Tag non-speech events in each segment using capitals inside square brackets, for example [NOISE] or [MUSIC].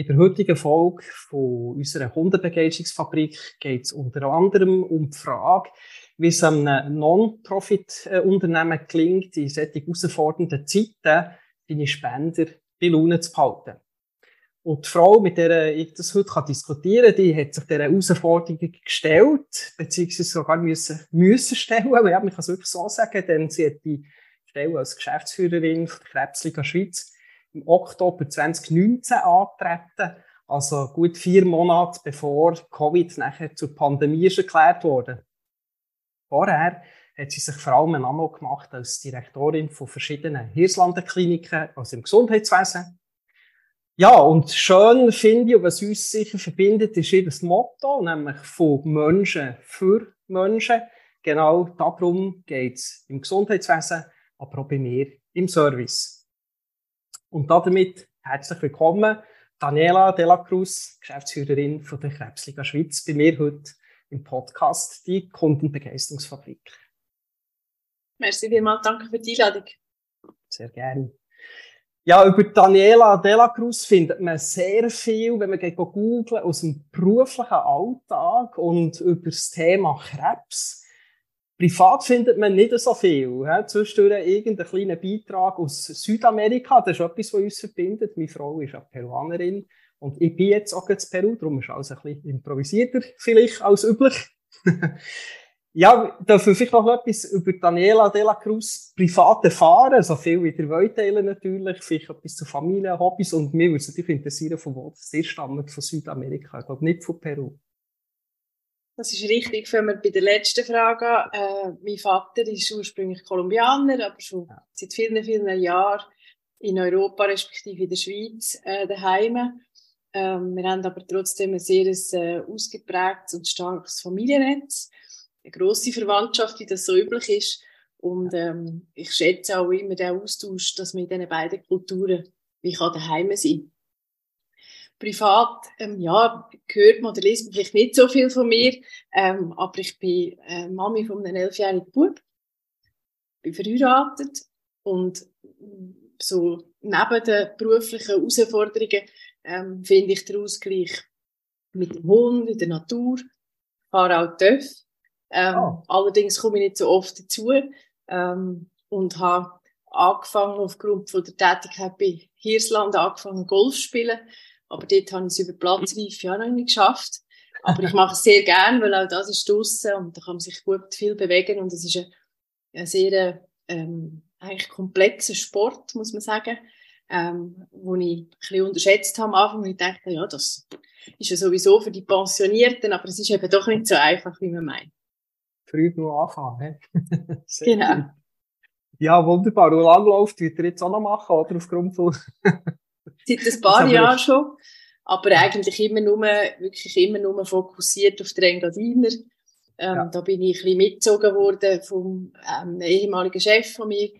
In der heutigen Folge von unserer Kundenbegeisterungsfabrik geht es unter anderem um die Frage, wie es einem Non-Profit-Unternehmen gelingt, in solchen herausfordernden Zeiten seine Spender bei Laune zu behalten. Und die Frau, mit der ich das heute diskutieren kann, die hat sich dieser Herausforderung gestellt, beziehungsweise sogar müssen, müssen stellen. Ja, man kann es wirklich so sagen, denn sie hat die Stelle als Geschäftsführerin der Krebsliga Schweiz im Oktober 2019 antreten. Also gut vier Monate bevor Covid nachher zur Pandemie ist erklärt wurde. Vorher hat sie sich vor allem einen Namen gemacht als Direktorin von verschiedenen Hirslanden-Kliniken, also im Gesundheitswesen. Ja, und schön finde ich, und was uns sicher verbindet, ist ihr Motto, nämlich von Menschen für Menschen. Genau darum geht es im Gesundheitswesen, aber auch bei mir im Service. Und damit herzlich willkommen, Daniela de la Cruz, Geschäftsführerin von der Krebsliga Schweiz, bei mir heute im Podcast die Kundenbegeisterungsfabrik. Merci vielmals, danke für die Einladung. Sehr gerne. Ja, über Daniela de la Cruz findet man sehr viel, wenn man geht googlen, aus dem beruflichen Alltag und über das Thema Krebs. Privat findet man nicht so viel. He? Zwischendurch irgendeinen kleinen Beitrag aus Südamerika, das ist etwas, was uns verbindet. Meine Frau ist eine Peruanerin und ich bin jetzt auch in Peru, darum ist alles ein bisschen improvisierter vielleicht als üblich. [LAUGHS] ja, dürfen vielleicht noch etwas über Daniela de la Cruz privat erfahren, so viel wie ihr wollt teilen natürlich, vielleicht etwas zu Familie, Hobbys und mir würde es natürlich interessieren, von wo das ihr stammt, von Südamerika, ich glaube nicht von Peru. Das ist richtig, fangen wir bei der letzten Frage an. Äh, mein Vater ist ursprünglich Kolumbianer, aber schon ja. seit vielen, vielen Jahren in Europa, respektive in der Schweiz, äh, daheim. Ähm, wir haben aber trotzdem ein sehr äh, ausgeprägtes und starkes Familiennetz, eine grosse Verwandtschaft, wie das so üblich ist. Und ähm, ich schätze auch immer den Austausch, dass man in diesen beiden Kulturen wie kann daheim sein Privat, ähm, ja, gehört man oder liest man vielleicht nicht so viel von mir, ähm, aber ich bin äh, Mami von einem elfjährigen Bub, bin verheiratet und so neben den beruflichen Herausforderungen ähm, finde ich den Ausgleich mit dem Hund, in der Natur, fahre auch TÜV. Ähm, oh. Allerdings komme ich nicht so oft dazu ähm, und habe angefangen, aufgrund von der Tätigkeit bei Hirsland, angefangen Golf zu spielen. Aber dort habe ich es über Platzreife ja noch nicht geschafft. Aber ich mache es sehr gern, weil auch das ist draussen und da kann man sich gut viel bewegen und es ist ein, ein sehr ähm, eigentlich komplexer Sport, muss man sagen ähm, wo ich ein bisschen unterschätzt habe am Anfang. Ich dachte, ja, das ist ja sowieso für die Pensionierten, aber es ist eben doch nicht so einfach, wie man meint. Früh nur anfangen. [LAUGHS] genau. Gut. Ja, wunderbar. Und lang läuft, wird ihr jetzt auch noch machen, oder? Aufgrund von... Seit ein [LAUGHS] paar Jahren schon. Aber eigentlich immer nur, wirklich immer nur fokussiert auf den Engadiner. Ähm, ja. Da bin ich ein bisschen mitgezogen worden vom ähm, ehemaligen Chef von mir,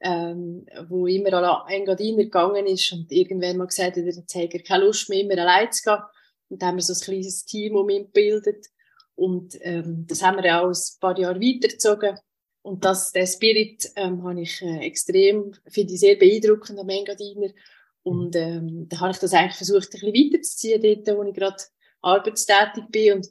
ähm, wo immer an Engadiner gegangen ist und irgendwann mal gesagt hat, jetzt hat er keine Lust mehr, immer allein zu gehen. Und da haben wir so ein kleines Team um ihn gebildet. Und ähm, das haben wir auch ein paar Jahre weitergezogen. Und das, der Spirit ähm, habe ich äh, extrem, finde ich sehr beeindruckend am Engadiner. Und ähm, da habe ich das eigentlich versucht, ein bisschen weiterzuziehen, dort, wo ich gerade arbeitstätig bin. Und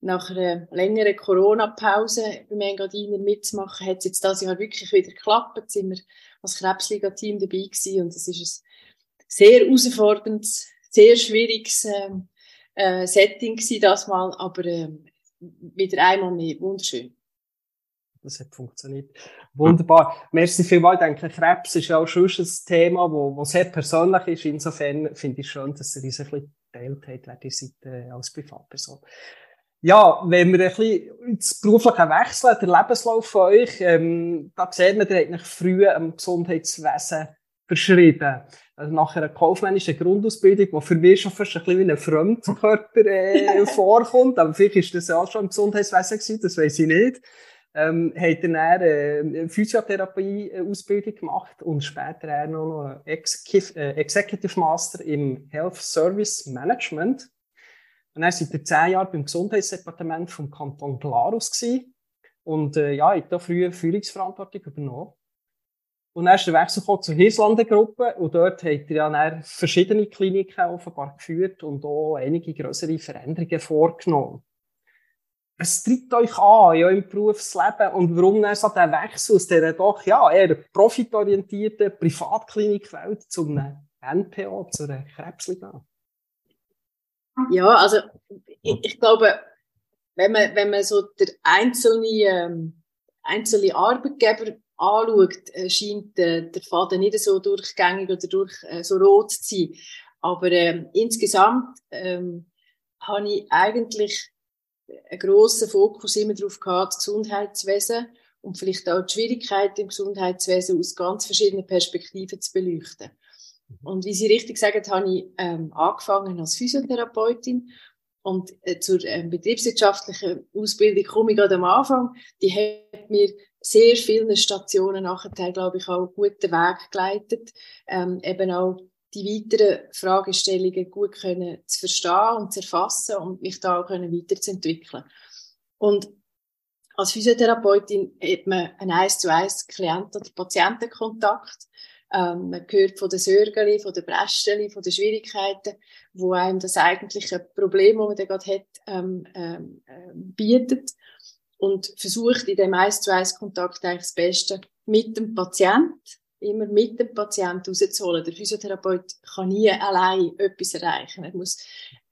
nach einer längeren Corona-Pause beim Engadiner mitzumachen, hat es jetzt dieses Jahr wirklich wieder geklappt. Jetzt sind wir als Krebsliga-Team dabei gewesen und es ist ein sehr herausforderndes, sehr schwieriges ähm, äh, Setting gewesen das mal, aber äh, wieder einmal mehr wunderschön. Das hat funktioniert. Wunderbar. Merci vielmals. Ich denke, Krebs ist ja auch schon ein Thema, wo, wo sehr persönlich ist. Insofern finde ich schön, dass ihr uns ein bisschen geteilt habt, wer ihr seid als Privatperson. Ja, wenn wir ein bisschen ins Berufliche wechseln, der Lebenslauf von euch, ähm, da sieht man, ihr habt euch früh am Gesundheitswesen verschrieben. also nach einer kaufmännischen Grundausbildung, die für mich schon fast ein bisschen wie ein Fremdkörper äh, [LAUGHS] vorkommt, aber vielleicht ist das ja auch schon im Gesundheitswesen gewesen, das weiß ich nicht. Ähm, hat er dann eine Physiotherapie-Ausbildung gemacht und später noch Executive, äh, Executive Master im Health Service Management. Und er war seit zehn Jahren beim Gesundheitsdepartement vom Kanton Glarus gewesen. und äh, ja, hat da früher Führungsverantwortung übernommen. Und dann ist der Wechsel zur Hirslanden-Gruppe und dort hat er ja dann verschiedene Kliniken offenbar geführt und auch einige größere Veränderungen vorgenommen. Was treibt euch an ja, im Berufsleben und warum dann so der Wechsel aus dieser doch ja, eher profitorientierten Privatklinikwelt zu einem NPO, zu einer Krebsliga? Ja, also ich, ich, glaube, wenn man, wenn man so der einzelne, ähm, einzelne Arbeitgeber anschaut, äh, scheint äh, der Faden nicht so durchgängig oder durch, äh, so rot zu sein. Aber ähm, insgesamt ähm, habe ich eigentlich einen grossen Fokus immer darauf gehabt, das Gesundheitswesen und vielleicht auch die Schwierigkeiten im Gesundheitswesen aus ganz verschiedenen Perspektiven zu beleuchten. Mhm. Und wie Sie richtig sagen, habe ich ähm, angefangen als Physiotherapeutin und äh, zur äh, betriebswirtschaftlichen Ausbildung komme ich gerade am Anfang. Die hat mir sehr vielen Stationen nachher, glaube ich, auch einen guten Weg geleitet, ähm, eben auch die weiteren Fragestellungen gut können zu verstehen und zu erfassen und mich da auch können weiterzuentwickeln. Und als Physiotherapeutin hat man einen 1 zu 1 Klient- oder Patientenkontakt. Ähm, man hört von den Sorgen, von den Breschen, von den Schwierigkeiten, wo einem das eigentliche Problem, das man gerade hat, ähm, ähm, ähm, bietet und versucht in dem 1 zu 1 Kontakt eigentlich das Beste mit dem Patient, immer mit dem Patient rauszuholen. Der Physiotherapeut kann nie allein etwas erreichen. Er muss,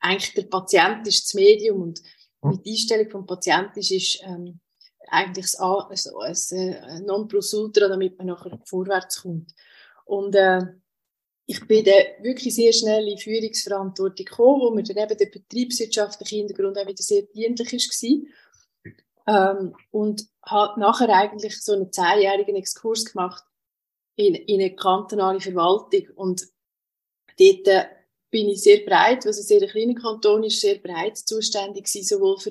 eigentlich der Patient ist das Medium und mit der Einstellung vom Patienten ist, ist ähm, eigentlich das, also ein, ein, ein Nonplusultra, damit man nachher vorwärts kommt. Und äh, ich bin dann wirklich sehr schnell in Führungsverantwortung gekommen, wo mir dann eben der betriebswirtschaftliche Hintergrund auch wieder sehr dienlich war. Ähm, und habe nachher eigentlich so einen zehnjährigen Exkurs gemacht in, in eine kantonale Verwaltung. Und dort äh, bin ich sehr breit, was ein sehr kleiner Kanton ist, sehr breit zuständig gewesen, sowohl für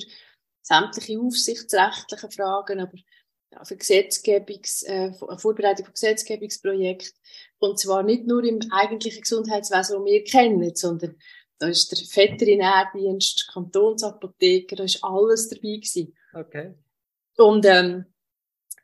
sämtliche aufsichtsrechtliche Fragen, aber auch für Gesetzgebungs, äh, Vorbereitung von Gesetzgebungsprojekten. Und zwar nicht nur im eigentlichen Gesundheitswesen, das wir kennen, sondern da ist der Veterinärdienst, Kantonsapotheker, da ist alles dabei gewesen. Okay. Und ähm, äh,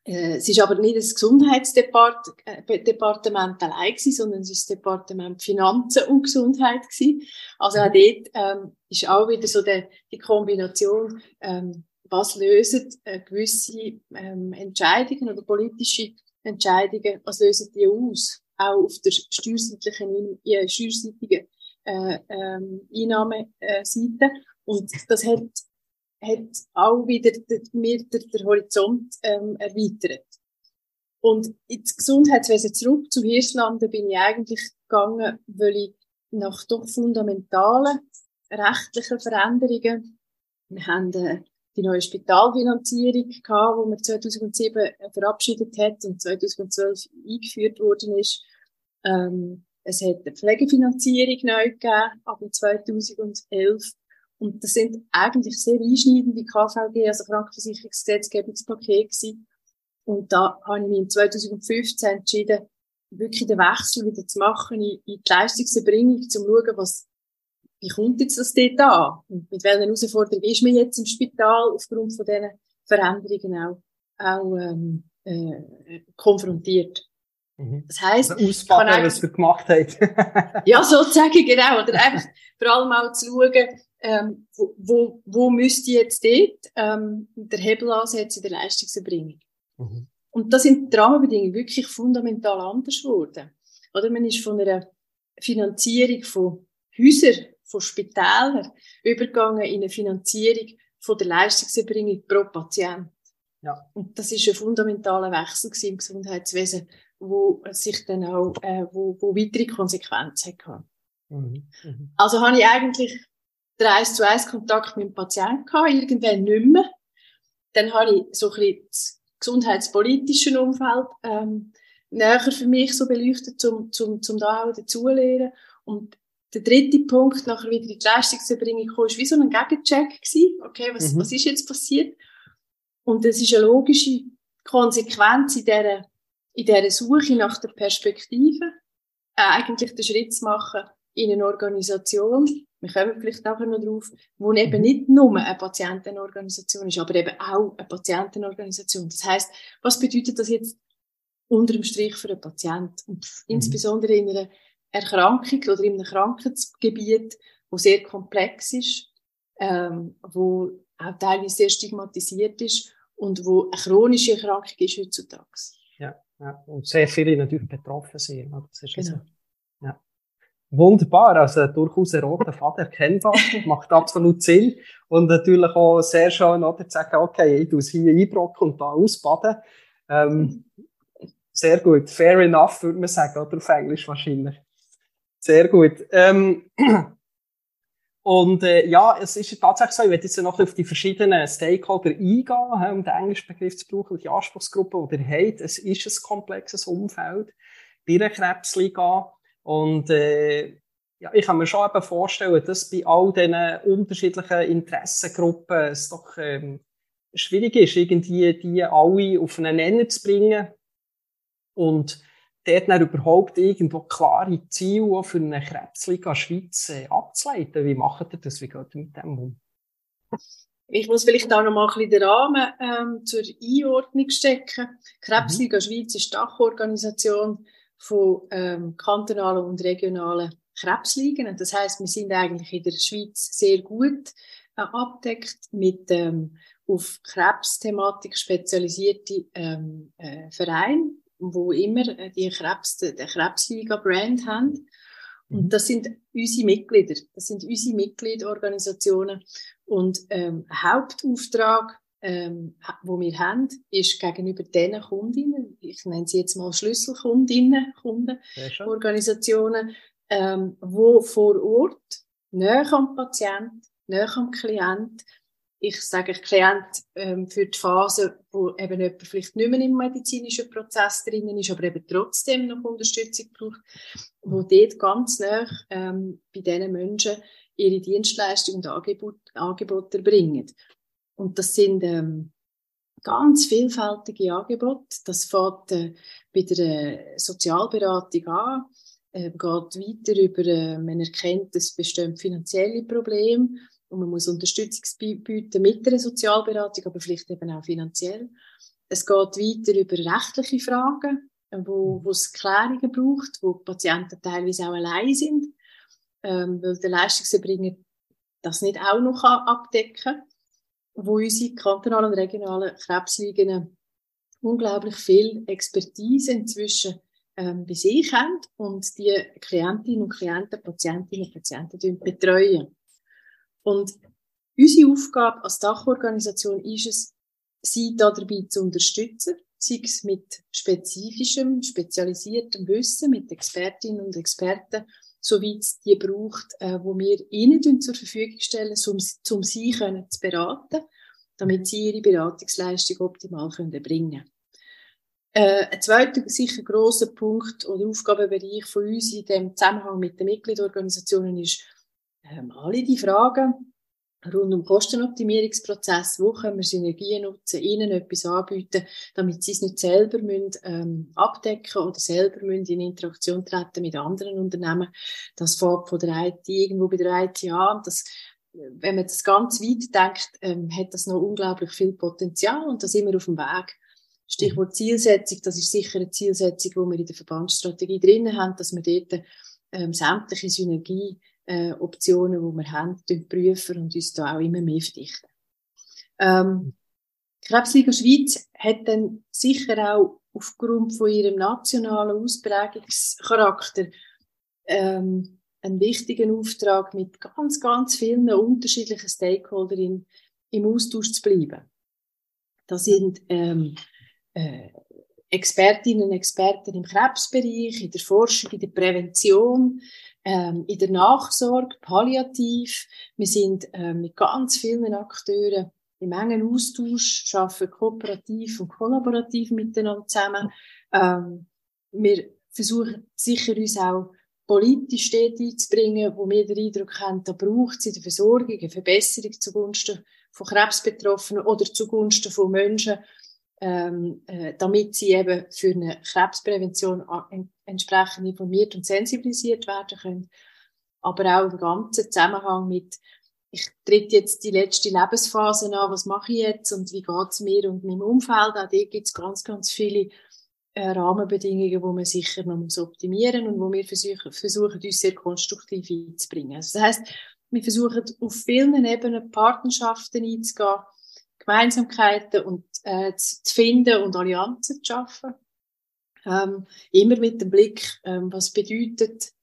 es ist aber nicht das Gesundheitsdepartement äh, allein gewesen, sondern es ist das Departement Finanzen und Gesundheit gewesen. Also auch dort ähm, ist auch wieder so der, die Kombination, ähm, was lösen äh, gewisse ähm, Entscheidungen oder politische Entscheidungen, was lösen die aus? Auch auf der steuerseitigen, äh, steuerseitigen äh, ähm, Einnahmeseite. Und das hat hat auch wieder mir der, der Horizont ähm, erweitert. Und ins Gesundheitswesen zurück zu Hirslanden bin ich eigentlich gegangen, weil ich nach doch fundamentalen rechtlichen Veränderungen, wir haben äh, die neue Spitalfinanzierung gehabt, die man 2007 verabschiedet hat und 2012 eingeführt worden ist. Ähm, es hat eine Pflegefinanzierung neu gegeben, ab 2011. Und das sind eigentlich sehr einschneidende KVG, also Krankenversicherungsgesetzgebungspaket gewesen. Und da habe ich mich 2015 entschieden, wirklich den Wechsel wieder zu machen in, in die Leistungserbringung, um zu schauen, was, wie kommt jetzt das dort an? Und mit welchen Herausforderungen ist man jetzt im Spital aufgrund von diesen Veränderungen auch, auch ähm, äh, konfrontiert. Mhm. Das heisst, also auspacken, was wir gemacht haben. [LAUGHS] ja, sozusagen, genau. Oder einfach vor allem auch zu schauen, ähm, wo, wo, wo müsste jetzt dort ähm, der Hebel ansetzen in der Leistungserbringung. Mhm. Und da sind die Rahmenbedingungen wirklich fundamental anders geworden. Oder man ist von einer Finanzierung von Häusern, von Spitälern, übergegangen in eine Finanzierung von der Leistungserbringung pro Patient. Ja. Und das ist ein fundamentaler Wechsel im Gesundheitswesen, wo sich dann auch, äh, wo, wo weitere Konsequenzen hatte. Mhm. Mhm. Also habe ich eigentlich den 1 zu 1 Kontakt mit dem Patienten gehabt, irgendwann nicht mehr. Dann habe ich so ein bisschen das gesundheitspolitische Umfeld ähm, näher für mich so beleuchtet, um, um, um da auch dazuzulernen. Und der dritte Punkt, nachher wieder in die Leistungserbringung kam, war wie so ein Gegencheck gewesen. Okay, was, mhm. was ist jetzt passiert? Und das ist eine logische Konsequenz in dieser, in dieser Suche nach der Perspektive, äh, eigentlich den Schritt zu machen in eine Organisation, wir kommen vielleicht nachher noch drauf, wo eben mhm. nicht nur eine Patientenorganisation ist, aber eben auch eine Patientenorganisation. Das heißt, was bedeutet das jetzt unter dem Strich für einen Patienten? Und mhm. insbesondere in einer Erkrankung oder in einem Krankheitsgebiet, wo sehr komplex ist, ähm, wo auch teilweise sehr stigmatisiert ist und wo eine chronische Erkrankung ist heutzutage. Ja, und sehr viele natürlich betroffen sind. Das ist genau. so. ja. Wunderbar, also durchaus ein roter Faden erkennbar, [LAUGHS] macht absolut Sinn. Und natürlich auch sehr schön, oder, zu sagen, okay, ich tue es hier einbrocken und da ausbaden. Ähm, sehr gut, fair enough, würde man sagen, oder auf Englisch wahrscheinlich. Sehr gut. Ähm, und äh, ja, es ist tatsächlich so, ich werde jetzt noch auf die verschiedenen Stakeholder eingehen, um den englischen Begriff zu brauchen, die Anspruchsgruppe, die ihr habt. Es ist ein komplexes Umfeld bei einer Krebsliga. Und äh, ja, ich kann mir schon eben vorstellen, dass bei all diesen unterschiedlichen Interessengruppen es doch ähm, schwierig ist, irgendwie die alle auf einen Nenner zu bringen und dort dann überhaupt irgendwo klare Ziele für eine Krebsliga Schweiz äh, abzuleiten. Wie macht ihr das? Wie geht ihr mit dem um? Ich muss vielleicht auch noch mal ein bisschen den Rahmen ähm, zur Einordnung stecken. Krebsliga mhm. Schweiz ist Dachorganisation von ähm, kantonalen und regionalen Krebsligen. Das heißt, wir sind eigentlich in der Schweiz sehr gut äh, abdeckt mit ähm, auf Krebsthematik spezialisierte ähm, äh, Vereine, wo immer äh, die Krebs, der Krebsliga-Brand haben. Und mhm. das sind unsere Mitglieder, das sind unsere Mitgliedorganisationen. Und ähm, Hauptauftrag ähm, wo wir haben, ist gegenüber diesen Kundinnen, ich nenne sie jetzt mal Schlüsselkundinnen, Kunden, Organisationen, ähm, wo vor Ort, näher am Patient, näher am Klient, ich sage Klient ähm, für die Phase, wo eben jemand vielleicht nicht mehr im medizinischen Prozess drinnen ist, aber eben trotzdem noch Unterstützung braucht, wo dort ganz näher ähm, bei diesen Menschen ihre Dienstleistungen und Angebote, Angebote erbringen. Und das sind ähm, ganz vielfältige Angebote. Das fängt äh, bei der Sozialberatung an, äh, geht weiter über, äh, man erkennt, es bestehen finanzielle Probleme und man muss Unterstützung bieten mit der Sozialberatung, aber vielleicht eben auch finanziell. Es geht weiter über rechtliche Fragen, wo, wo es Klärungen braucht, wo Patienten teilweise auch allein sind, ähm, weil der Leistungserbringer das nicht auch noch abdecken kann wo unsere kantonalen und regionalen Krebsligen unglaublich viel Expertise inzwischen ähm, bei sich haben und die Klientinnen und Klienten, Patientinnen und Patienten betreuen. Und unsere Aufgabe als Dachorganisation ist es, sie dabei zu unterstützen, sei es mit spezifischem, spezialisiertem Wissen, mit Expertinnen und Experten, soweit es die braucht, äh, wo wir ihnen zur Verfügung stellen, um, um sie können zu beraten, damit sie ihre Beratungsleistung optimal können erbringen können. Äh, ein zweiter sicher grosser Punkt oder Aufgabenbereich von uns in dem Zusammenhang mit den Mitgliedorganisationen ist, ähm, alle die Fragen rund um Kostenoptimierungsprozess, wo können wir Synergien nutzen, ihnen etwas anbieten, damit sie es nicht selber müssen, ähm, abdecken oder selber müssen in Interaktion treten mit anderen Unternehmen. Das fängt von der IT irgendwo bei der IT an. Das, wenn man das ganz weit denkt, ähm, hat das noch unglaublich viel Potenzial und da sind wir auf dem Weg. Stichwort Zielsetzung, das ist sicher eine Zielsetzung, die wir in der Verbandsstrategie drin haben, dass wir dort ähm, sämtliche Synergie äh, Optionen, die wir haben, prüfen und uns da auch immer mehr verdichten. Ähm, Krebsliga Schweiz hat dann sicher auch aufgrund von ihrem nationalen Ausprägungscharakter ähm, einen wichtigen Auftrag mit ganz, ganz vielen unterschiedlichen Stakeholdern im Austausch zu bleiben. Da sind ähm, äh, Expertinnen und Experten im Krebsbereich, in der Forschung, in der Prävention, ähm, in der Nachsorge, palliativ. Wir sind ähm, mit ganz vielen Akteuren im engen Austausch, arbeiten kooperativ und kollaborativ miteinander zusammen. Ähm, wir versuchen sicher uns auch politisch dort einzubringen, wo wir den Eindruck haben, da braucht es in der Versorgung eine Verbesserung zugunsten von Krebsbetroffenen oder zugunsten von Menschen, ähm, äh, damit sie eben für eine Krebsprävention entsprechend informiert und sensibilisiert werden können. Aber auch im ganzen Zusammenhang mit, ich tritt jetzt die letzte Lebensphase an, was mache ich jetzt und wie geht es mir und meinem Umfeld. Auch dort gibt es ganz, ganz viele äh, Rahmenbedingungen, die man sicher noch muss optimieren und wo wir versuchen, versuchen uns sehr konstruktiv einzubringen. Also das heißt, wir versuchen auf vielen Ebenen Partnerschaften einzugehen, Gemeinsamkeiten und, äh, zu, zu finden und Allianzen zu schaffen. Ähm, immer mit dem Blick, ähm, was bedeutet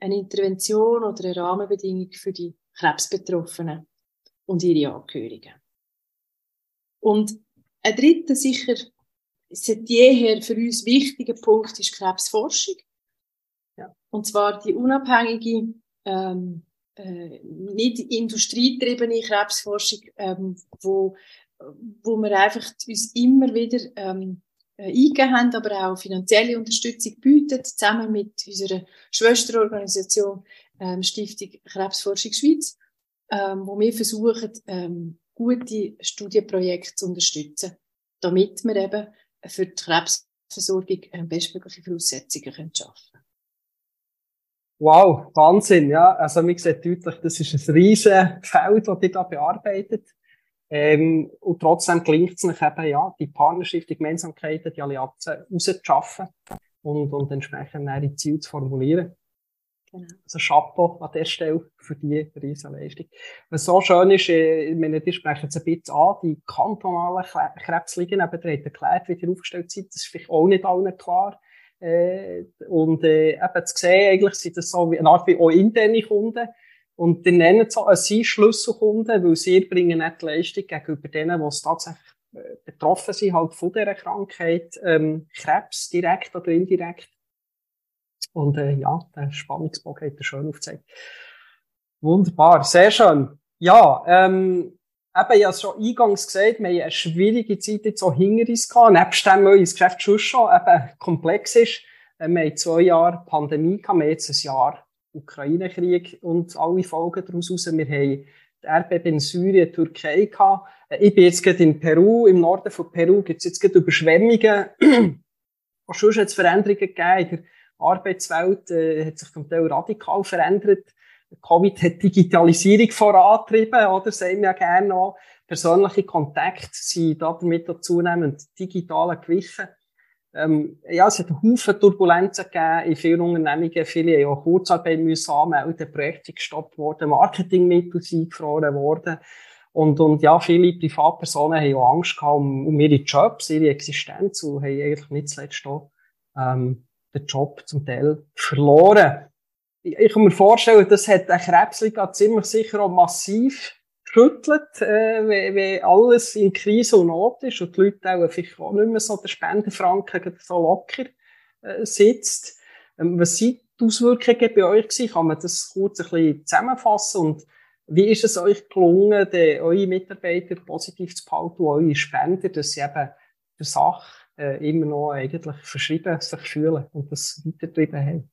eine Intervention oder eine Rahmenbedingung für die Krebsbetroffenen und ihre Angehörigen. Und ein dritter sicher seit jeher für uns wichtiger Punkt ist Krebsforschung. Ja. Und zwar die unabhängige, ähm, äh, nicht industrietriebene Krebsforschung, ähm, wo, wo wir einfach uns immer wieder ähm, äh, eingegeben haben, aber auch finanzielle Unterstützung bietet, zusammen mit unserer Schwesterorganisation ähm, Stiftung Krebsforschung Schweiz, ähm, wo wir versuchen, ähm, gute Studienprojekte zu unterstützen, damit wir eben für die Krebsversorgung äh, bestmögliche Voraussetzungen können schaffen Wow, Wahnsinn, ja. Also, man sieht deutlich, das ist ein riesiges Feld, das ihr da bearbeitet. Ähm, und trotzdem gelingt es euch eben, ja, die Partnerschaft, die Gemeinsamkeiten, die Allianzen rauszuschaffen und, und entsprechend ihre Ziele zu formulieren. Genau. Also Chapeau an der Stelle für diese Riesenleistung. Was so schön ist, äh, ich meine, die sprechen jetzt ein bisschen an, die kantonalen Krebsligen, eben, der hat erklärt, wie die aufgestellt sind, das ist vielleicht auch nicht allen klar. Äh, und äh, eben zu sehen, eigentlich sind das so wie eine Art wie auch interne Kunden. Und die nennen so äh, sie Schlüsselkunden, weil sie bringen nicht die Leistung gegenüber denen, die es tatsächlich äh, betroffen sind halt von dieser Krankheit, ähm, Krebs direkt oder indirekt. Und äh, ja, der Spannungsbogen hat er schön aufgezeigt. Wunderbar, sehr schön. Ja, ähm, eben, habe schon eingangs gesagt, wir haben eine schwierige Zeit jetzt auch hinter uns gehabt, nebst dem, weil das Geschäft schon, schon eben komplex ist. Äh, wir haben zwei Jahre Pandemie gehabt, wir haben jetzt ein Jahr Ukraine-Krieg und alle Folgen daraus raus. Wir haben die Erdbeben in Syrien, Türkei gehabt. Äh, ich bin jetzt gerade in Peru, im Norden von Peru gibt es jetzt gerade Überschwemmungen. [CLEARS THROAT] Auch schon hat es Veränderungen gegeben Arbeitswelt äh, hat sich zum Teil radikal verändert. Covid hat Digitalisierung vorantrieben, oder? Sehen wir ja gerne noch. Persönliche Kontakte sind damit zunehmend digital gewichen. Ähm, ja, es hat einen Haufen Turbulenzen gegeben in vielen Unternehmungen. Viele haben auch Kurzarbeit müssen anmelden, Projekte gestoppt worden, Marketingmittel sind eingefroren worden. Und, und ja, viele Privatpersonen haben auch Angst gehabt um, um ihre Jobs, ihre Existenz und haben eigentlich nicht zuletzt auch, ähm, den Job zum Teil verloren. Ich, kann mir vorstellen, das hat eine Krebsliga ziemlich sicher auch massiv geschüttelt, äh, wenn, wenn alles in Krise und Not ist und die Leute auch vielleicht auch nicht mehr so der Spendenfranken so locker äh, sitzt. Ähm, was sind die Auswirkungen bei euch gewesen? Kann man das kurz ein bisschen zusammenfassen und wie ist es euch gelungen, die, eure Mitarbeiter positiv zu behalten und eure Spender, dass sie eben der Sache äh, immer noch eigentlich verschrieben sich fühlen und das weitertreiben haben.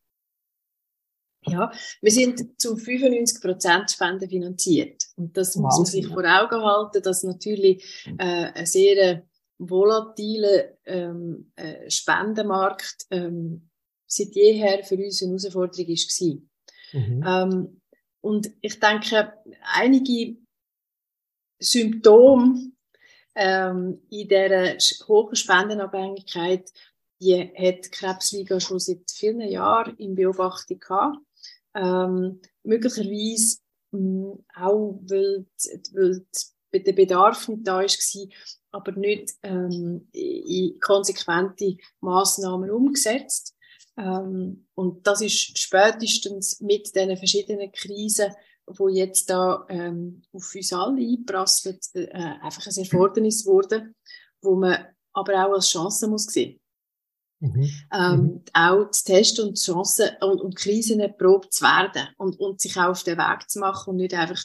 Ja, wir sind zu 95 Prozent spendenfinanziert. Und das Wahnsinn, muss man sich vor Augen halten, dass natürlich äh, ein sehr volatiler ähm, äh, Spendenmarkt ähm, seit jeher für uns eine Herausforderung war. Mhm. Ähm, und ich denke, einige Symptome ähm, in dieser hohen Spendenabhängigkeit, die hat Krebsliga schon seit vielen Jahren in Beobachtung gehabt. Ähm, möglicherweise mh, hm, auch, weil, weil der Bedarf nicht da war, aber nicht ähm, in konsequente Massnahmen umgesetzt. Ähm, und das ist spätestens mit diesen verschiedenen Krisen wo jetzt da ähm, auf uns alle einprasselt, äh, einfach ein Erfordernis wurde, wo man aber auch als Chance muss sehen. Mhm. Ähm, mhm. Auch zu testen und Chancen und, und Krisen erprobt zu werden und, und sich auch auf den Weg zu machen und nicht einfach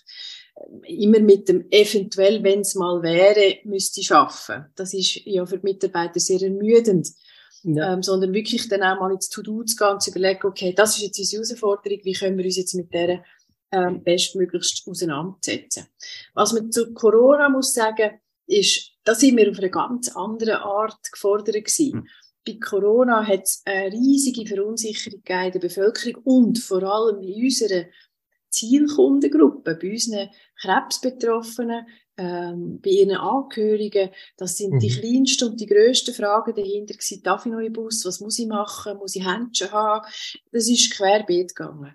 äh, immer mit dem eventuell, wenn es mal wäre, müsste schaffen. Das ist ja für die Mitarbeiter sehr ermüdend. ja. ähm, sondern wirklich dann auch mal ins To-Do zu gehen und zu überlegen, okay, das ist jetzt unsere Herausforderung, wie können wir uns jetzt mit der ähm, bestmöglichst auseinandersetzen. Was man zu Corona muss sagen, ist, da sind wir auf eine ganz andere Art gefordert gewesen. Mhm. Bei Corona hat es eine riesige Verunsicherung in der Bevölkerung und vor allem in unserer Zielkundengruppe, bei unseren Krebsbetroffenen, ähm, bei ihren Angehörigen. Das sind mhm. die kleinsten und die grössten Fragen dahinter gewesen. Darf ich noch in Bus? Was muss ich machen? Muss ich Händchen haben? Das ist querbeet gegangen.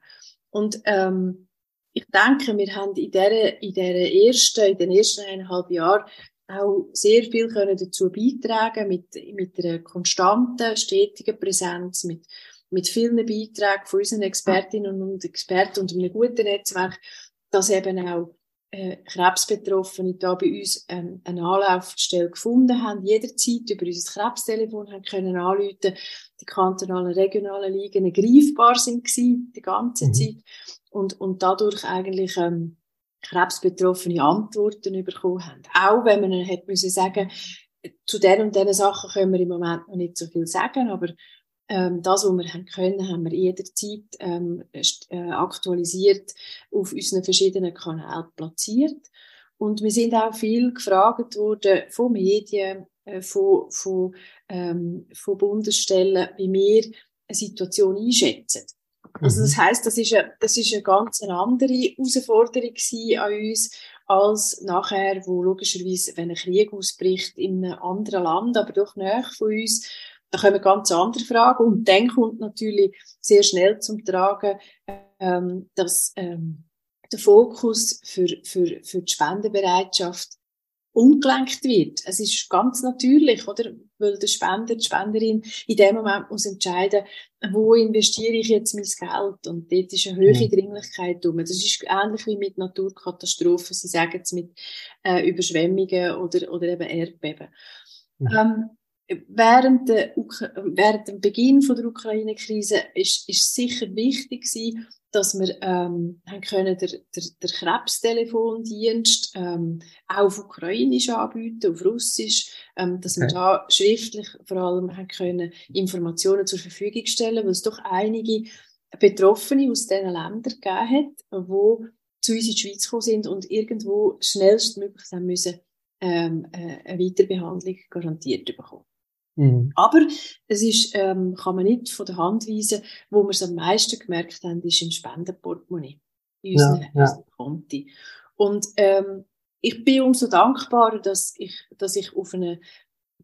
Und ähm, ich denke, wir haben in, der, in, der ersten, in den ersten eineinhalb Jahren auch sehr viel können dazu beitragen mit, mit einer konstanten, stetigen Präsenz, mit, mit vielen Beiträgen von unseren Expertinnen und Experten und einem guten Netzwerk, dass eben auch äh, Krebsbetroffene da bei uns ähm, eine Anlaufstelle gefunden haben, jederzeit über unser Krebstelefon haben können anrufen, die kantonalen, regionalen Ligen greifbar sind gewesen, die ganze mhm. Zeit und, und dadurch eigentlich ähm, krebsbetroffene Antworten bekommen haben. Auch wenn man hätte müssen sagen, zu den und diesen Sachen können wir im Moment noch nicht so viel sagen, aber ähm, das, was wir haben können, haben wir jederzeit ähm, äh, aktualisiert auf unseren verschiedenen Kanälen platziert. Und wir sind auch viel gefragt worden von Medien, äh, von, von, ähm, von Bundesstellen, wie wir eine Situation einschätzen. Also das mhm. heißt, das ist eine, das ist eine ganz andere Herausforderung an uns als nachher, wo logischerweise, wenn ein Krieg ausbricht in einem anderen Land, aber doch näher von uns, da kommen ganz andere Fragen und dann kommt natürlich sehr schnell zum Tragen, ähm, dass ähm, der Fokus für, für, für die Spendenbereitschaft umgelenkt wird. Es ist ganz natürlich, oder? Weil der Spender, die Spenderin in dem Moment muss entscheiden, wo investiere ich jetzt mein Geld? Und dort ist eine hohe mhm. Dringlichkeit drum. Das ist ähnlich wie mit Naturkatastrophen. Sie sagen es mit äh, Überschwemmungen oder, oder eben Erdbeben. Mhm. Ähm, während, der, während dem Beginn von der Ukraine-Krise ist, ist sicher wichtig gewesen, dass wir ähm, haben können der, der, der Krebstelefondienst ähm, auch auf Ukrainisch anbieten, auf Russisch, ähm, dass okay. wir da schriftlich vor allem haben können Informationen zur Verfügung stellen, weil es doch einige Betroffene aus diesen Ländern gegeben hat, die zu uns in die Schweiz gekommen sind und irgendwo schnellstmöglich haben müssen ähm, äh, eine Weiterbehandlung garantiert bekommen. Mhm. Aber es ist, ähm, kann man nicht von der Hand weisen, wo wir es am meisten gemerkt haben, ist im Spendenportemonnaie, in unseren, ja, ja. Konti. Und ähm, ich bin umso dankbarer, dass ich, dass ich auf eine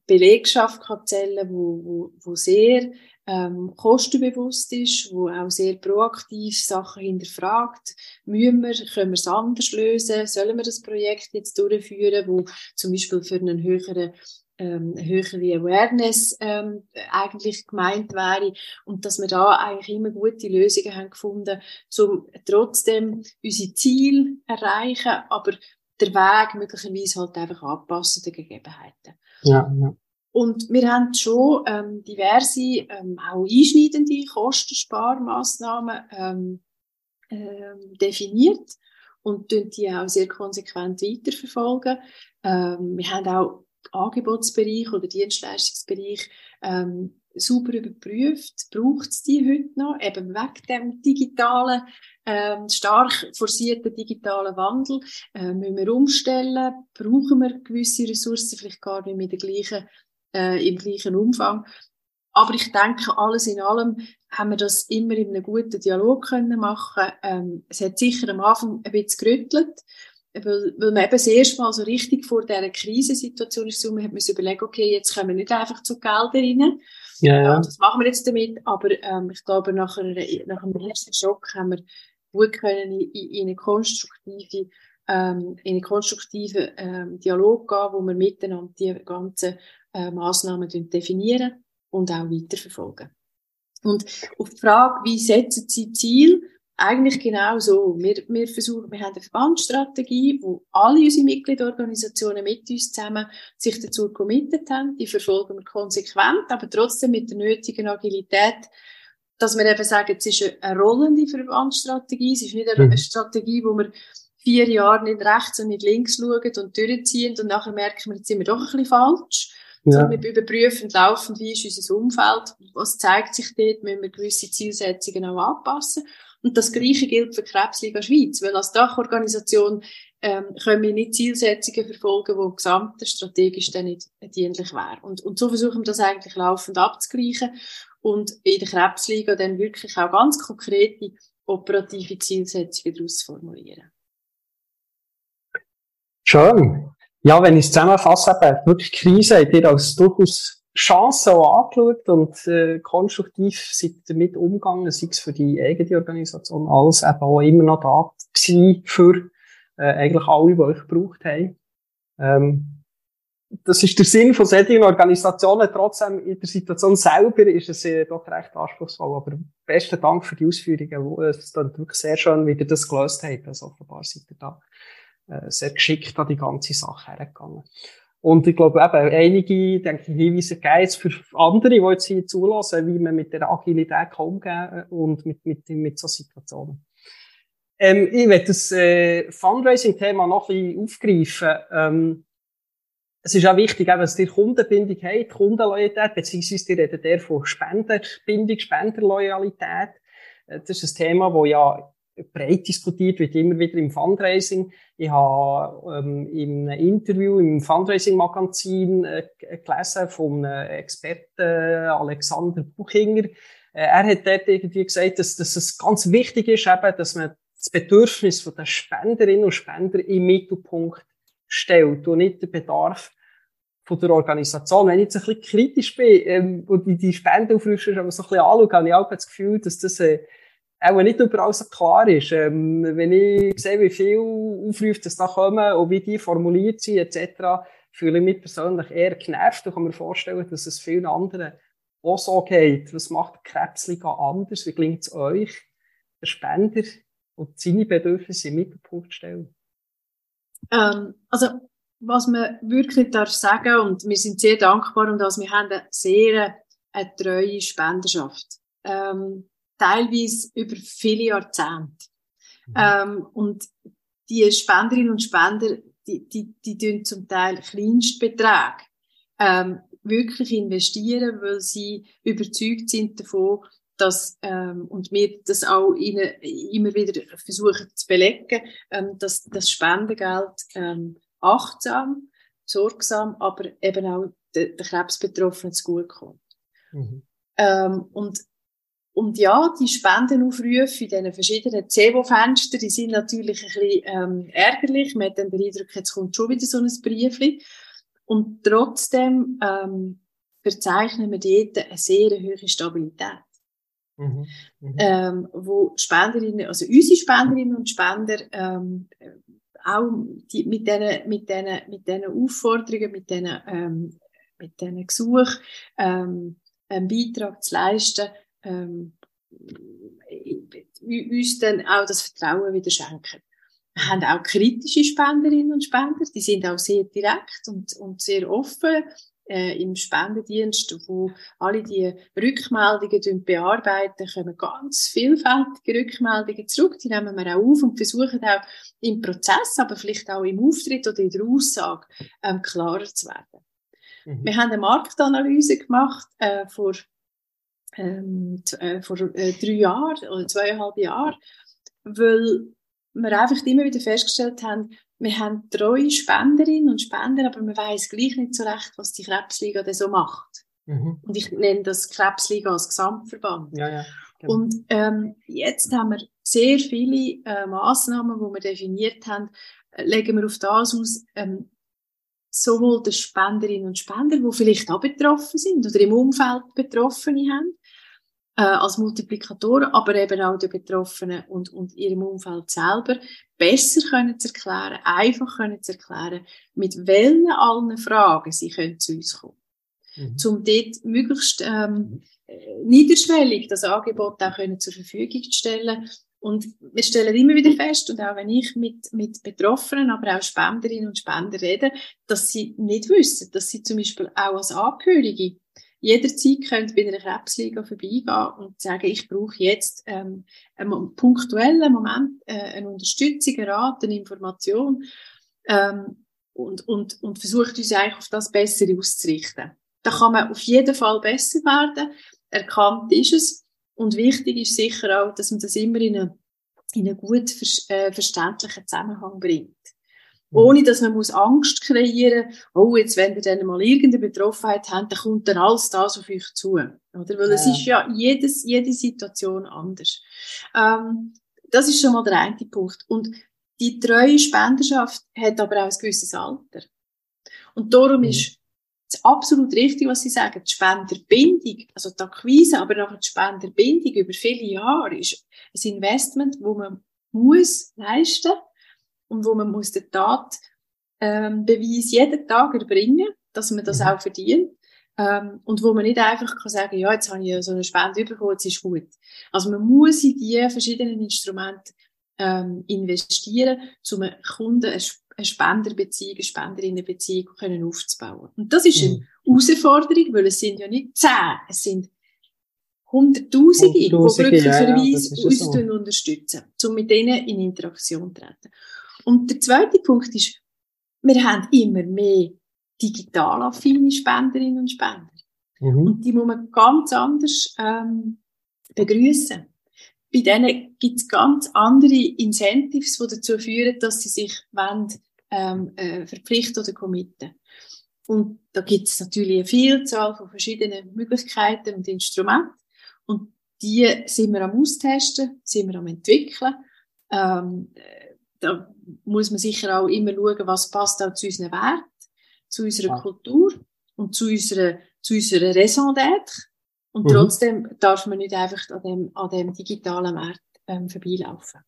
Belegschaft kann zählen, wo, wo, wo sehr ähm, kostenbewusst ist, wo auch sehr proaktiv Sachen hinterfragt. Müssen wir, können wir es anders lösen? Sollen wir das Projekt jetzt durchführen, wo zum Beispiel für einen höheren ähm, höhere Awareness ähm, eigentlich gemeint wäre und dass wir da eigentlich immer gute Lösungen haben gefunden, um trotzdem unsere Ziele erreichen, aber der Weg möglicherweise halt einfach anpassen den Gegebenheiten. Ja, ja. Und wir haben schon ähm, diverse, ähm, auch einschneidende Kostensparmaßnahmen ähm, ähm, definiert und die auch sehr konsequent weiterverfolgen. Ähm, wir haben auch Angebotsbereich oder Dienstleistungsbereich ähm, super überprüft. Braucht es die heute noch? Eben wegen dem digitalen, ähm, stark forcierten digitalen Wandel äh, müssen wir umstellen. Brauchen wir gewisse Ressourcen vielleicht gar nicht mit der gleichen, äh, im gleichen Umfang. Aber ich denke, alles in allem haben wir das immer in einem guten Dialog können machen. Ähm, es hat sicher am Anfang ein bisschen gerüttelt weil, weil man eben das erste Mal so richtig vor dieser Krisensituation ist, so, man hat müssen überlegen, okay, jetzt kommen wir nicht einfach zu Gelder rein. Ja, ja. Was machen wir jetzt damit? Aber ähm, ich glaube, nach, einer, nach einem ersten Schock haben wir gut können in, in eine konstruktive ähm, in einen konstruktiven ähm, Dialog gehen, wo wir miteinander die ganzen äh, Massnahmen definieren und auch weiterverfolgen. Und auf die Frage, wie setzen Sie Ziel? Eigentlich genau so. Wir, wir versuchen, wir haben eine Verbandsstrategie, wo alle unsere Mitgliedorganisationen mit uns zusammen sich dazu committed haben. Die verfolgen wir konsequent, aber trotzdem mit der nötigen Agilität, dass wir eben sagen, es ist eine rollende Verbandsstrategie. Es ist nicht eine, mhm. Strategie, wo wir vier Jahre nicht rechts und nicht links schauen und durchziehen und nachher merken wir, jetzt sind wir doch ein bisschen falsch. Ja. Also wir überprüfen laufend, wie ist unser Umfeld, was zeigt sich dort, müssen wir gewisse Zielsetzungen auch anpassen. Und das Gleiche gilt für Krebsliga Schweiz, weil als Dachorganisation ähm, können wir nicht Zielsetzungen verfolgen, die im gesamten strategisch dann nicht dienlich wären. Und, und so versuchen wir das eigentlich laufend abzugleichen und in der Krebsliga dann wirklich auch ganz konkrete operative Zielsetzungen daraus formulieren. Schön. Ja, wenn ich es zusammenfasse, wirklich Krise habt ihr als durchaus Chancen auch angeschaut und äh, konstruktiv seid damit umgegangen, sei es für die eigene Organisation, als eben auch immer noch da gewesen für äh, eigentlich alle, die euch gebraucht haben. Ähm, das ist der Sinn von solchen Organisationen. Trotzdem, in der Situation selber ist es äh, doch recht anspruchsvoll. Aber besten Dank für die Ausführungen. Es ist wirklich sehr schön, wie ihr das gelöst habt. Also offenbar seid ihr da äh, sehr geschickt an die ganze Sache hergegangen. Und ich glaube eben, einige, denke ich, Hinweise geben es für andere, die jetzt hier zulassen, wie man mit der Agilität kann umgehen und mit, mit, mit so Situationen. Ähm, ich werde das äh, Fundraising-Thema noch ein bisschen aufgreifen. Ähm, es ist auch wichtig, eben, dass ihr Kundenbindung habt, Kundenloyalität, beziehungsweise ihr redet eher von Spenderbindung, Spenderloyalität. Äh, das ist ein Thema, das ja breit diskutiert wird, immer wieder im Fundraising. Ich habe ähm, einem Interview im Fundraising-Magazin äh, gelesen vom Experten Alexander Buchinger. Äh, er hat dort irgendwie gesagt, dass, dass es ganz wichtig ist, eben, dass man das Bedürfnis der Spenderinnen und Spender im Mittelpunkt stellt und nicht den Bedarf von der Organisation. Wenn ich jetzt ein bisschen kritisch bin ähm, und die, Spendenaufrufe so ein bisschen anschaue, habe ich auch das Gefühl, dass das äh, auch nicht überall so klar ist. Ähm, wenn ich sehe, wie viele Aufrufe das da kommen und wie die formuliert sind etc., fühle ich mich persönlich eher genervt. Ich kann mir vorstellen, dass es vielen anderen auch so geht. Was macht Krebsliga anders? Wie gelingt es euch, der Spender und seine Bedürfnisse im Mittelpunkt zu stellen? Ähm, also, was man wirklich darf sagen, und wir sind sehr dankbar, und also wir haben eine sehr eine treue Spenderschaft. Ähm, teilweise über viele Jahrzehnte. Mhm. Ähm, und die Spenderinnen und Spender, die, die, die tun zum Teil Kleinstbeträge ähm, wirklich investieren, weil sie überzeugt sind davon, dass, ähm, und wir das auch ihnen immer wieder versuchen zu belegen, ähm, dass das Spendengeld ähm, achtsam, sorgsam, aber eben auch den, den Krebsbetroffenen zugutekommt. Mhm. Ähm, und und ja, die Spendenaufrufe in diesen verschiedenen CEVO-Fenstern, die sind natürlich ein bisschen ähm, ärgerlich. Man hat dann den Eindruck, jetzt kommt schon wieder so ein Briefchen. Und trotzdem ähm, verzeichnen wir dort eine sehr hohe Stabilität. Mhm. Mhm. Ähm, wo Spenderinnen, also unsere Spenderinnen und Spender, ähm, auch die, mit diesen mit denen, mit denen Aufforderungen, mit diesen, ähm, mit diesen Gesuchen, ähm, einen Beitrag zu leisten, ähm, uns dann auch das Vertrauen wieder schenken. Wir haben auch kritische Spenderinnen und Spender, die sind auch sehr direkt und, und sehr offen äh, im Spendendienst, wo alle die Rückmeldungen bearbeiten, kommen ganz vielfältige Rückmeldungen zurück. Die nehmen wir auch auf und versuchen auch im Prozess, aber vielleicht auch im Auftritt oder in der Aussage ähm, klarer zu werden. Mhm. Wir haben eine Marktanalyse gemacht äh, vor ähm, äh, vor äh, drei Jahren oder zweieinhalb Jahren, weil wir einfach immer wieder festgestellt haben, wir haben treue Spenderinnen und Spender, aber man weiß gleich nicht so recht, was die Krebsliga denn so macht. Mhm. Und ich nenne das Krebsliga als Gesamtverband. Ja, ja, genau. Und ähm, jetzt haben wir sehr viele äh, Massnahmen, die wir definiert haben, äh, legen wir auf das aus, ähm, sowohl der Spenderinnen und Spender, die vielleicht auch betroffen sind oder im Umfeld Betroffene haben, äh, als Multiplikatoren, aber eben auch den Betroffenen und, und ihrem Umfeld selber besser können zu erklären, einfach können zu erklären, mit welchen allen Fragen sie können zu uns kommen. Mhm. Um dort möglichst ähm, niederschwellig das Angebot auch können zur Verfügung zu stellen. Und wir stellen immer wieder fest, und auch wenn ich mit, mit Betroffenen, aber auch Spenderinnen und Spender rede, dass sie nicht wissen, dass sie zum Beispiel auch als Angehörige jederzeit könnt bei einer Krebsliga vorbeigehen und sagen, ich brauche jetzt ähm, einen punktuellen Moment, äh, eine Unterstützung, einen Rat, eine Information. Ähm, und, und, und versucht uns eigentlich auf das Bessere auszurichten. Da kann man auf jeden Fall besser werden. Erkannt ist es. Und wichtig ist sicher auch, dass man das immer in einen, in einen gut äh, verständlichen Zusammenhang bringt. Mhm. Ohne, dass man muss Angst kreieren muss, oh, jetzt, wenn ihr dann mal irgendeine Betroffenheit habt, dann kommt dann alles das auf euch zu. Oder? Weil ja. es ist ja jedes, jede Situation anders. Ähm, das ist schon mal der eine Punkt. Und die treue Spenderschaft hat aber auch ein gewisses Alter. Und darum mhm. ist es absolut richtig, was Sie sagen. Die Spenderbindung, also die Akquise, aber auch die Spenderbindung über viele Jahre ist ein Investment, wo man muss leisten und wo man muss den Tatbeweis ähm, jeden Tag erbringen, dass man das mhm. auch verdient. Ähm, und wo man nicht einfach kann sagen, ja, jetzt habe ich so eine Spende bekommen, jetzt ist gut. Also man muss in die verschiedenen Instrumente ähm, investieren, um einen Kunden eine, Spenderbeziehung, eine Spenderinnenbeziehung können aufzubauen. Und das ist eine mhm. Herausforderung, weil es sind ja nicht zehn, es sind Hunderttausende, die glücklicherweise ja, uns so. unterstützen, um mit denen in Interaktion zu treten. Und der zweite Punkt ist, wir haben immer mehr digital affine Spenderinnen und Spender. Mhm. Und die muss man ganz anders ähm, begrüßen. Bei denen gibt es ganz andere Incentives, die dazu führen, dass sie sich wollen, ähm, äh, verpflichten oder committen. Und da gibt es natürlich eine Vielzahl von verschiedenen Möglichkeiten und Instrumenten. Und die sind wir am Austesten, sind wir am entwickeln. Ähm, da muss man sicher auch immer schauen, was passt auch zu unseren Werten, zu unserer ja. Kultur und zu unserer, zu unserer Raison d'être. Und mhm. trotzdem darf man nicht einfach an dem, an dem digitalen Markt ähm, vorbeilaufen.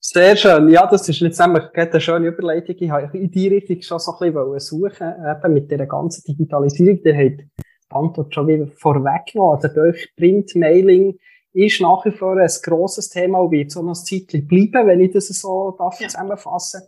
Sehr schön. Ja, das ist letztendlich eine schöne Überleitung. Ich habe in die Richtung schon so ein bisschen suchen, eben mit dieser ganzen Digitalisierung. Der hat die Antwort schon wieder vorweggenommen. Also durch Print, Mailing, ist nach wie vor ein grosses Thema und wird so noch ein Zeitchen bleiben, wenn ich das so darf ja. zusammenfassen.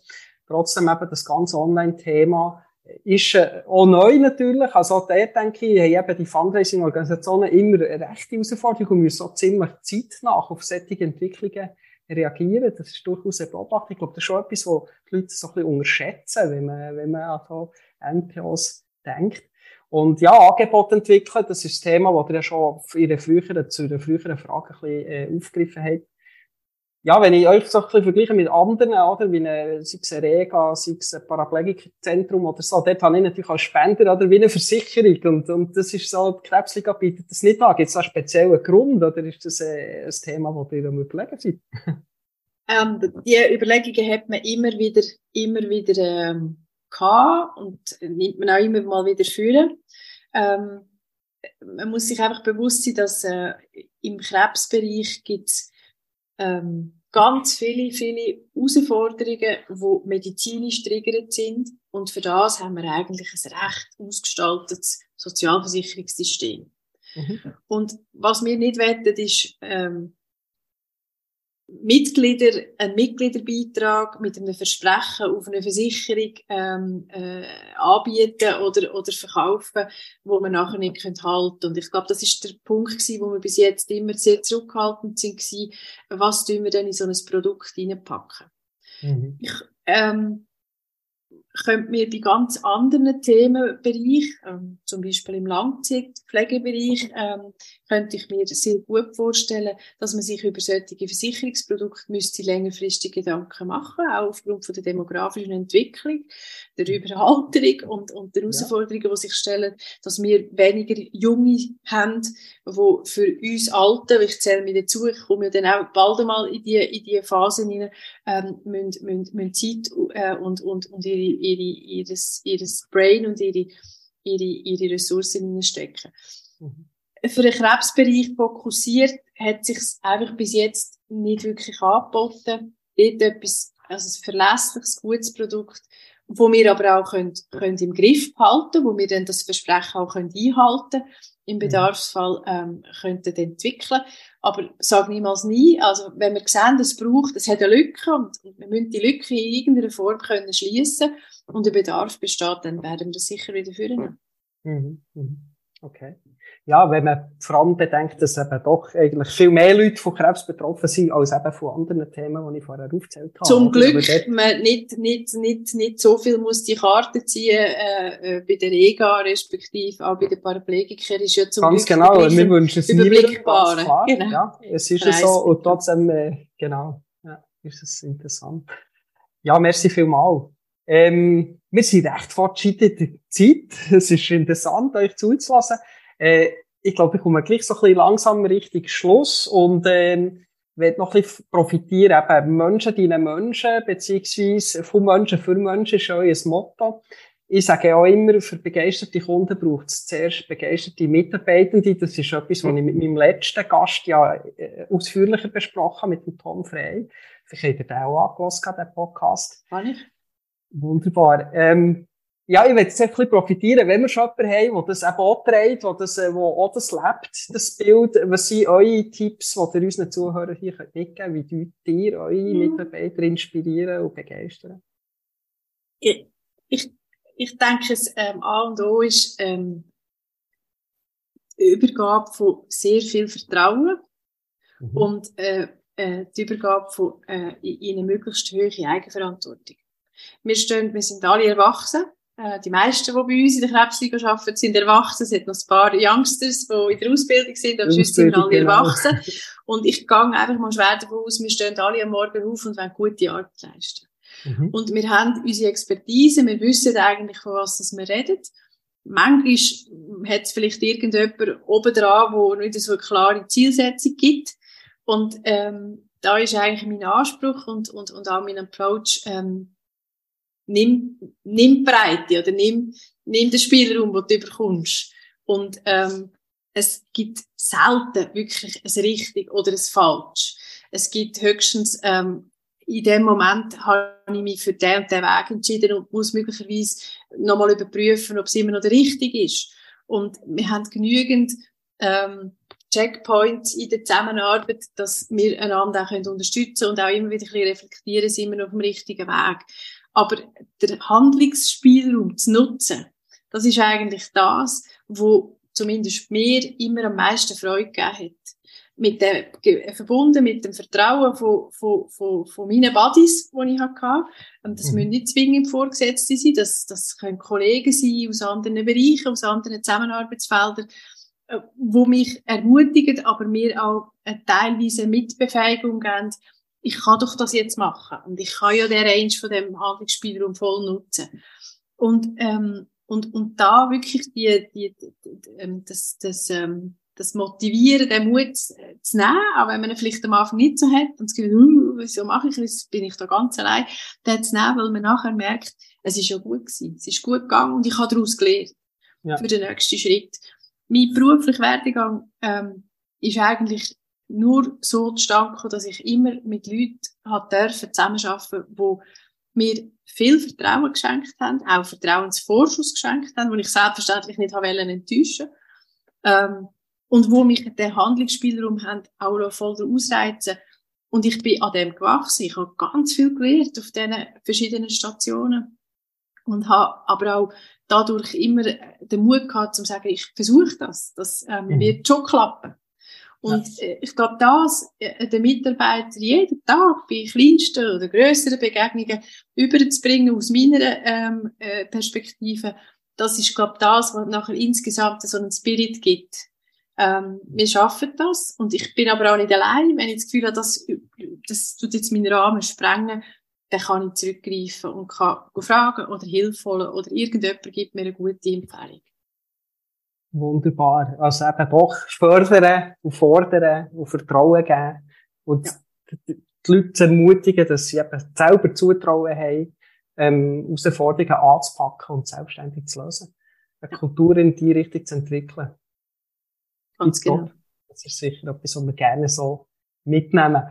Trotzdem eben das ganze Online-Thema ist äh, auch neu natürlich. Also da denke ich, haben eben die Fundraising-Organisationen immer eine rechte Herausforderung und müssen auch ziemlich zeitnah auf solche Entwicklungen reagieren. Das ist durchaus eine Beobachtung. Ich glaube, das ist schon etwas, was die Leute so ein bisschen unterschätzen, wenn man, wenn man an so NPOs denkt. Und ja, Angebot entwickeln, das ist das Thema, das ihr ja schon in der früheren, zu der früheren Frage ein bisschen, äh, aufgegriffen habt. Ja, wenn ich euch so ein bisschen vergleiche mit anderen, oder, wie eine, sei es eine Rega, sei es ein Paraplegikzentrum oder so, dort habe ich natürlich als Spender, oder, wie eine Versicherung. Und, und das ist so, die Krebsliga bietet das nicht an. Gibt es da einen speziellen Grund, oder ist das äh, ein Thema, das ihr am überlegen seid? [LAUGHS] Ähm, die Überlegungen hat man immer wieder, immer wieder, ähm, gehabt und nimmt man auch immer mal wieder führen. Ähm, man muss sich einfach bewusst sein, dass äh, im Krebsbereich gibt es ähm, ganz viele, viele Herausforderungen, die medizinisch triggert sind. Und für das haben wir eigentlich ein recht ausgestaltetes Sozialversicherungssystem. Mhm. Und was wir nicht wettet, ist, ähm, Mitglieder, einen Mitgliederbeitrag mit einem Versprechen auf eine Versicherung ähm, äh, anbieten oder, oder verkaufen, wo man nachher nicht halten können. Und ich glaube, das ist der Punkt gewesen, wo wir bis jetzt immer sehr zurückhaltend sind gewesen, was tun wir denn in so ein Produkt reinpacken. Mhm. Ich, ähm, könnte mir bei ganz anderen Themenbereichen, ähm, zum Beispiel im Langzeitpflegebereich, ähm, könnte ich mir sehr gut vorstellen, dass man sich über solche Versicherungsprodukte müsste längerfristig Gedanken machen, auch aufgrund von der demografischen Entwicklung, der mhm. Überhalterung und, und der Herausforderungen, ja. die sich stellen, dass wir weniger Junge haben, die für uns Alte, ich zähle mir dazu, ich komme ja dann auch bald einmal in die, in die Phase hinein, ähm, müssen, müssen, müssen Zeit äh, und, und, und ihre, ihre, ihres, ihres Brain und ihre, ihre, ihre Ressourcen hineinstecken. Mhm für den Krebsbereich fokussiert, hat sich einfach bis jetzt nicht wirklich angeboten. Dort etwas, also ein verlässliches, gutes Produkt, wo wir aber auch können, können im Griff behalten, wo wir dann das Versprechen auch können einhalten im mhm. Bedarfsfall ähm, könnten entwickeln. Aber sag niemals nie. Also wenn wir sehen, es braucht, es hat eine Lücke und, und wir müssen die Lücke in irgendeiner Form können schließen und der Bedarf besteht, dann werden wir das sicher wieder führen. Mhm. Mhm. Okay. Ja, wenn man vor allem bedenkt, dass eben doch eigentlich viel mehr Leute von Krebs betroffen sind, als eben von anderen Themen, die ich vorher aufgezählt habe. Zum Glück, man nicht, nicht, nicht, nicht so viel muss die Karte ziehen, äh, äh bei der EGA, respektive auch bei den Paraplegikern, ist ja zum Ganz Glück genau, wir wünschen es überblickbar. Genau. Ja, es ist ja so, und trotzdem, äh, genau, ja, ist es interessant. Ja, merci vielmals. Ähm, wir sind recht fortschrittend in der Zeit. Es ist interessant, euch zuzulassen. Äh, ich glaube, ich komme gleich so ein bisschen langsam Richtung Schluss und ähm, werde noch ein bisschen profitieren. Eben Menschen dienen Menschen, beziehungsweise von Menschen für Menschen ist euer Motto. Ich sage auch immer, für begeisterte Kunden braucht es zuerst begeisterte Mitarbeitende. Das ist etwas, was ich mit meinem letzten Gast ja äh, ausführlicher besprochen habe, mit dem Tom Frey. Vielleicht habt ihr den auch angehört, den Podcast. Kann ich? Wunderbar. Ähm, ja, ich will jetzt ein bisschen profitieren, wenn wir schon jemanden haben, der das eben auch trägt, der das, äh, wo auch das lebt, das Bild. Was sind eure Tipps, die ihr unseren Zuhörern hier mitgeben könnt? Wie tut ihr eure mhm. Mitarbeiter inspirieren und begeistern? Ich, ich, ich denke, es ähm, A und O ist ähm, die Übergabe von sehr viel Vertrauen mhm. und äh, äh, die Übergabe von äh, in eine möglichst hohe Eigenverantwortung. Wir stehen, wir sind alle erwachsen. Äh, die meisten, die bei uns in der Krebsliga arbeiten, sind erwachsen. Es hat noch ein paar Youngsters, die in der Ausbildung sind, aber sonst sind wir alle genau. erwachsen. Und ich gehe einfach mal schwer davon aus, wir stehen alle am Morgen auf und wollen gute Arbeit leisten. Mhm. Und wir haben unsere Expertise, wir wissen eigentlich, von was wir reden. Manchmal hat es vielleicht irgendjemand oben dran, wo nicht so eine klare Zielsetzung gibt. Und ähm, da ist eigentlich mein Anspruch und, und, und auch mein Approach, ähm, nimm, nimm Breite oder nimm, nimm den Spielraum, den du bekommst. Und ähm, es gibt selten wirklich ein richtig oder ein falsch. Es gibt höchstens, ähm, in dem Moment habe ich mich für den und den Weg entschieden und muss möglicherweise nochmal überprüfen, ob es immer noch der richtige ist. Und wir haben genügend ähm, Checkpoints in der Zusammenarbeit, dass wir einander auch unterstützen können und auch immer wieder ein bisschen reflektieren, sind wir noch auf dem richtigen Weg. Aber der Handlungsspielraum zu nutzen, das ist eigentlich das, wo zumindest mir immer am meisten Freude gegeben hat. Mit der, verbunden mit dem Vertrauen von, von, von, von meinen Buddies, die ich hatte. Und das mhm. müssen nicht zwingend Vorgesetzte sein, das, das können Kollegen sein aus anderen Bereichen, aus anderen Zusammenarbeitsfeldern, äh, wo mich ermutigen, aber mir auch teilweise Mitbefähigung geben, ich kann doch das jetzt machen und ich kann ja den Range von dem Handlungsspielraum voll nutzen. Und, ähm, und, und da wirklich die, die, die, ähm, das, das, ähm, das Motivieren, den Mut zu nehmen, auch wenn man ihn vielleicht am Anfang nicht so hat und das Gefühl, uh, wieso mache ich das, bin ich da ganz allein, den zu nehmen, weil man nachher merkt, es ist ja gut gewesen, es ist gut gegangen und ich habe daraus gelernt ja. für den nächsten Schritt. Mein beruflicher Werdegang ähm, ist eigentlich nur so zustande gekommen, dass ich immer mit Leuten hat dürfen zusammenarbeiten, die mir viel Vertrauen geschenkt haben, auch Vertrauensvorschuss geschenkt haben, wo ich selbstverständlich nicht habe enttäuschen ähm, und wo mich den Handlungsspielraum haben auch noch voll ausreizen und ich bin an dem gewachsen. Ich habe ganz viel gelernt auf diesen verschiedenen Stationen und habe aber auch dadurch immer den Mut gehabt, zu sagen, ich versuche das. Das ähm, mhm. wird schon klappen. Und ja. Äh, ich glaube, das äh, den Mitarbeiter jeden Tag bei kleinsten oder größeren Begegnungen überzubringen aus meiner ähm, äh, Perspektive, das ist, glaube das, was nachher insgesamt so einen Spirit gibt. Ähm, wir schaffen das und ich bin aber auch nicht allein. Wenn ich das Gefühl habe, das, das tut jetzt meinen Rahmen sprengen, dann kann ich zurückgreifen und kann fragen oder Hilfe holen oder irgendjemand gibt mir eine gute Empfehlung. Wunderbar. Also eben doch fördern und fordern und Vertrauen geben und ja. die, Leute zu ermutigen, dass sie eben selber Zutrauen haben, ähm, Herausforderungen anzupacken und selbstständig zu lösen. Eine ja. Kultur in die Richtung zu entwickeln. Ganz genau. Das ist sicher etwas, was wir gerne so mitnehmen.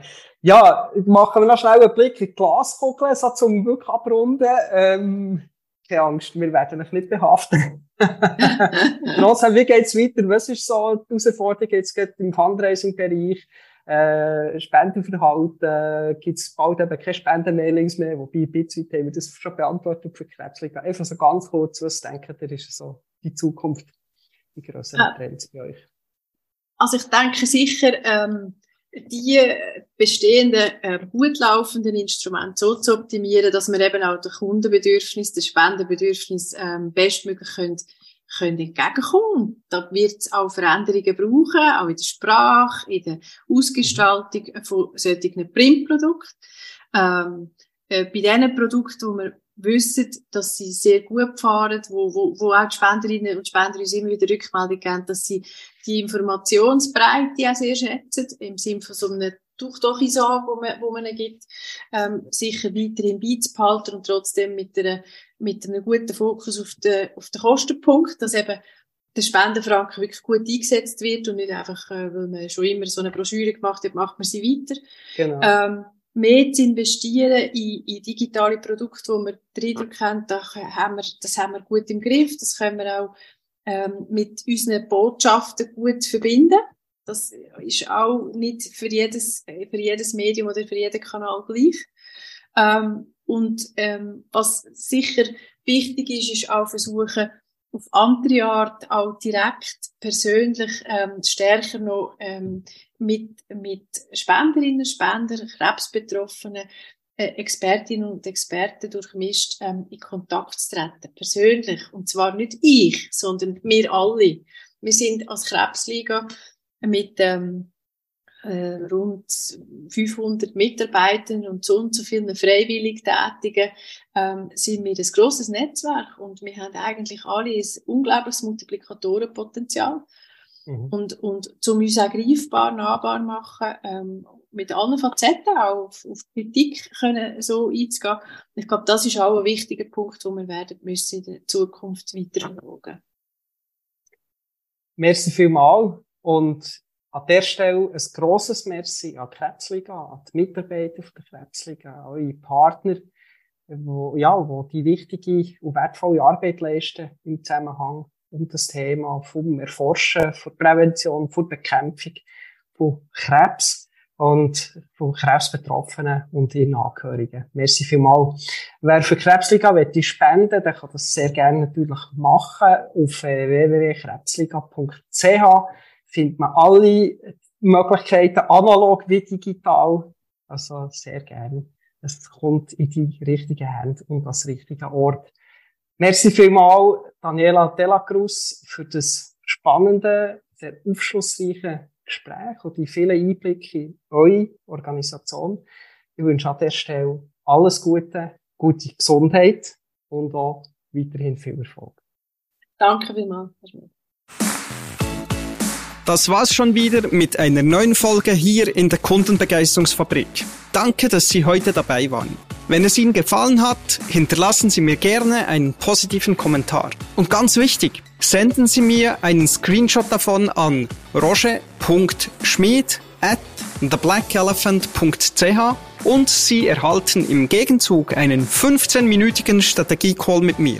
Ja, machen wir noch schnell einen Blick in die Glaskugel, so zum wirklich abrunden. Ähm, keine Angst, wir werden euch nicht behaften. [LAUGHS] Trotzdem, wie geht's weiter? Was ist so die Herausforderung jetzt im Fundraising-Bereich? Äh, Spendenverhalten, gibt es bald eben keine Spendenmailings mehr, wobei ein bisschen haben wir das schon beantwortet für Krebsliga. Einfach so ganz kurz, was denkt ihr, ist so die Zukunft die größeren ja. Trends bei euch? Also ich denke sicher, ähm, die bestehenden äh, gut laufenden Instrumente so zu optimieren, dass wir eben auch den Kundenbedürfnis, den Spendenbedürfnis ähm, bestmöglich können, können entgegenkommen. Da wird es auch Veränderungen brauchen, auch in der Sprache, in der Ausgestaltung von solchen Printprodukten. Ähm, äh, bei diesen Produkten, wo wir wissen, dass sie sehr gut fahren, wo, wo, wo auch die Spenderinnen und Spender uns immer wieder Rückmeldung geben, dass sie die Informationsbreite auch sehr schätzen, im Sinne von so einem durch doch Isar, wo man, wo man gibt, ähm, sicher weiterhin beizubehalten und trotzdem mit, einer, mit einem guten Fokus auf den, auf den Kostenpunkt, dass eben der Spendenfranken wirklich gut eingesetzt wird und nicht einfach, äh, weil man schon immer so eine Broschüre gemacht hat, macht man sie weiter. Genau. Ähm, mehr zu investieren in, in digitale Produkte, wo wir den Eindruck haben, da haben wir, das haben wir gut im Griff, das können wir auch ähm, mit unseren Botschaften gut verbinden. Das ist auch nicht für jedes, für jedes Medium oder für jeden Kanal gleich. Ähm, und ähm, was sicher wichtig ist, ist auch versuchen, auf andere Art auch direkt persönlich ähm, stärker noch ähm, mit, mit Spenderinnen, Spender, Krebsbetroffenen, äh, Expertinnen und Experten durchmischt ähm, in Kontakt zu treten, persönlich. Und zwar nicht ich, sondern wir alle. Wir sind als Krebsliga mit ähm, äh, rund 500 Mitarbeitern und so und so vielen freiwillig Tätigen ähm, sind wir ein grosses Netzwerk und wir haben eigentlich alle ein unglaubliches Multiplikatorenpotenzial. Mhm. Und, und zum uns auch greifbar, nahbar machen, ähm, mit allen Facetten auch auf, auf Kritik können so einzugehen. Ich glaube, das ist auch ein wichtiger Punkt, wo wir werden müssen in der Zukunft weiter schauen. Merci vielmals und an der Stelle ein grosses Merci an Krebsliga, an die Mitarbeiter der Krebsliga, an eure Partner, wo, ja, wo die wichtige und wertvolle Arbeit leisten im Zusammenhang um das Thema vom Erforschen, von Prävention, von Bekämpfung von Krebs und von Krebsbetroffenen und ihren Angehörigen. Merci vielmals. Wer für Krebsliga will spenden, der kann das sehr gerne natürlich machen. Auf äh, www.krebsliga.ch findet man alle Möglichkeiten, analog wie digital. Also sehr gerne. Es kommt in die richtigen Hände und das richtige Ort. Merci vielmals, Daniela Dela Cruz, für das spannende, sehr aufschlussreiche Gespräch und die vielen Einblicke in eure Organisation. Ich wünsche an der Stelle alles Gute, gute Gesundheit und auch weiterhin viel Erfolg. Danke vielmals. Das war's schon wieder mit einer neuen Folge hier in der Kundenbegeisterungsfabrik. Danke, dass Sie heute dabei waren. Wenn es Ihnen gefallen hat, hinterlassen Sie mir gerne einen positiven Kommentar. Und ganz wichtig, senden Sie mir einen Screenshot davon an roger.schmied at theblackelephant.ch und Sie erhalten im Gegenzug einen 15-minütigen Strategie-Call mit mir.